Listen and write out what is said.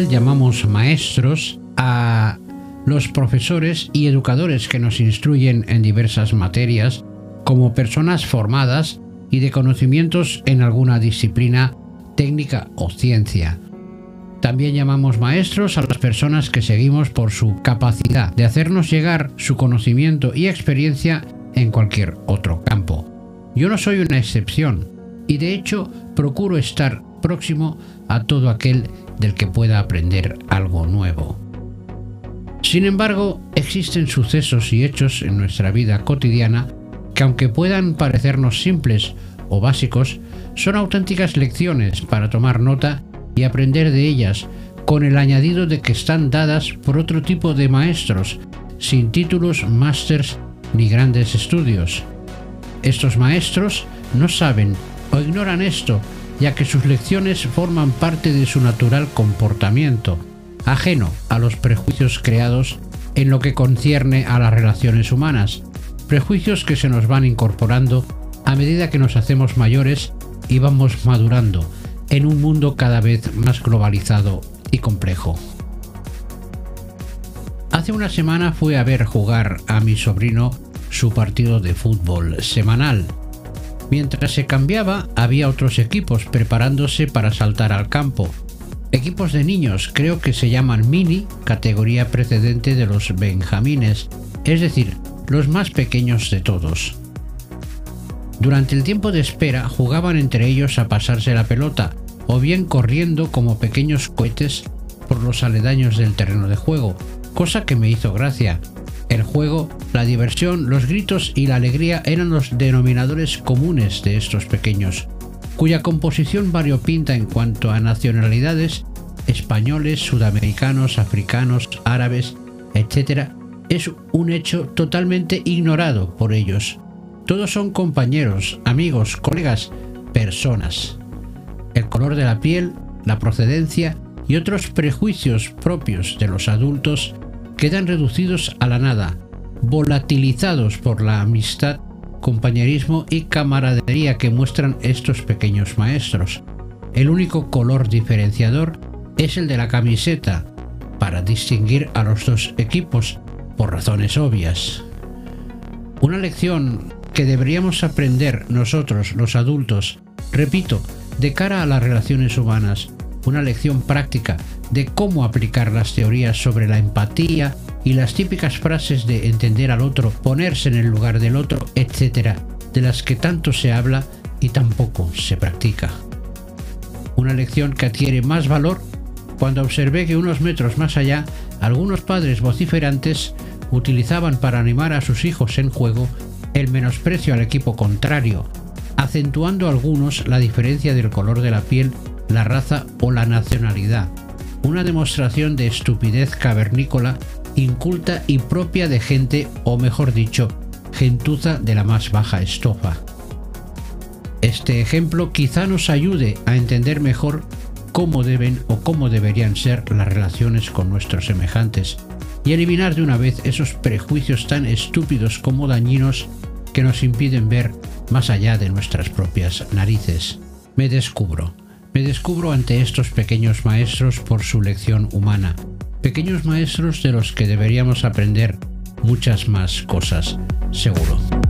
llamamos maestros a los profesores y educadores que nos instruyen en diversas materias como personas formadas y de conocimientos en alguna disciplina, técnica o ciencia. También llamamos maestros a las personas que seguimos por su capacidad de hacernos llegar su conocimiento y experiencia en cualquier otro campo. Yo no soy una excepción y de hecho procuro estar próximo a todo aquel del que pueda aprender algo nuevo. Sin embargo, existen sucesos y hechos en nuestra vida cotidiana que aunque puedan parecernos simples o básicos, son auténticas lecciones para tomar nota y aprender de ellas, con el añadido de que están dadas por otro tipo de maestros, sin títulos, másters ni grandes estudios. Estos maestros no saben o ignoran esto, ya que sus lecciones forman parte de su natural comportamiento, ajeno a los prejuicios creados en lo que concierne a las relaciones humanas, prejuicios que se nos van incorporando a medida que nos hacemos mayores y vamos madurando en un mundo cada vez más globalizado y complejo. Hace una semana fui a ver jugar a mi sobrino su partido de fútbol semanal. Mientras se cambiaba, había otros equipos preparándose para saltar al campo. Equipos de niños, creo que se llaman mini, categoría precedente de los benjamines, es decir, los más pequeños de todos. Durante el tiempo de espera jugaban entre ellos a pasarse la pelota, o bien corriendo como pequeños cohetes por los aledaños del terreno de juego, cosa que me hizo gracia. El juego, la diversión, los gritos y la alegría eran los denominadores comunes de estos pequeños, cuya composición variopinta en cuanto a nacionalidades, españoles, sudamericanos, africanos, árabes, etc., es un hecho totalmente ignorado por ellos. Todos son compañeros, amigos, colegas, personas. El color de la piel, la procedencia y otros prejuicios propios de los adultos quedan reducidos a la nada, volatilizados por la amistad, compañerismo y camaradería que muestran estos pequeños maestros. El único color diferenciador es el de la camiseta, para distinguir a los dos equipos, por razones obvias. Una lección que deberíamos aprender nosotros, los adultos, repito, de cara a las relaciones humanas, una lección práctica de cómo aplicar las teorías sobre la empatía y las típicas frases de entender al otro, ponerse en el lugar del otro, etc., de las que tanto se habla y tampoco se practica. Una lección que adquiere más valor cuando observé que unos metros más allá algunos padres vociferantes utilizaban para animar a sus hijos en juego el menosprecio al equipo contrario, acentuando algunos la diferencia del color de la piel, la raza o la nacionalidad, una demostración de estupidez cavernícola, inculta y propia de gente, o mejor dicho, gentuza de la más baja estofa. Este ejemplo quizá nos ayude a entender mejor cómo deben o cómo deberían ser las relaciones con nuestros semejantes y eliminar de una vez esos prejuicios tan estúpidos como dañinos que nos impiden ver más allá de nuestras propias narices. Me descubro, me descubro ante estos pequeños maestros por su lección humana, pequeños maestros de los que deberíamos aprender muchas más cosas, seguro.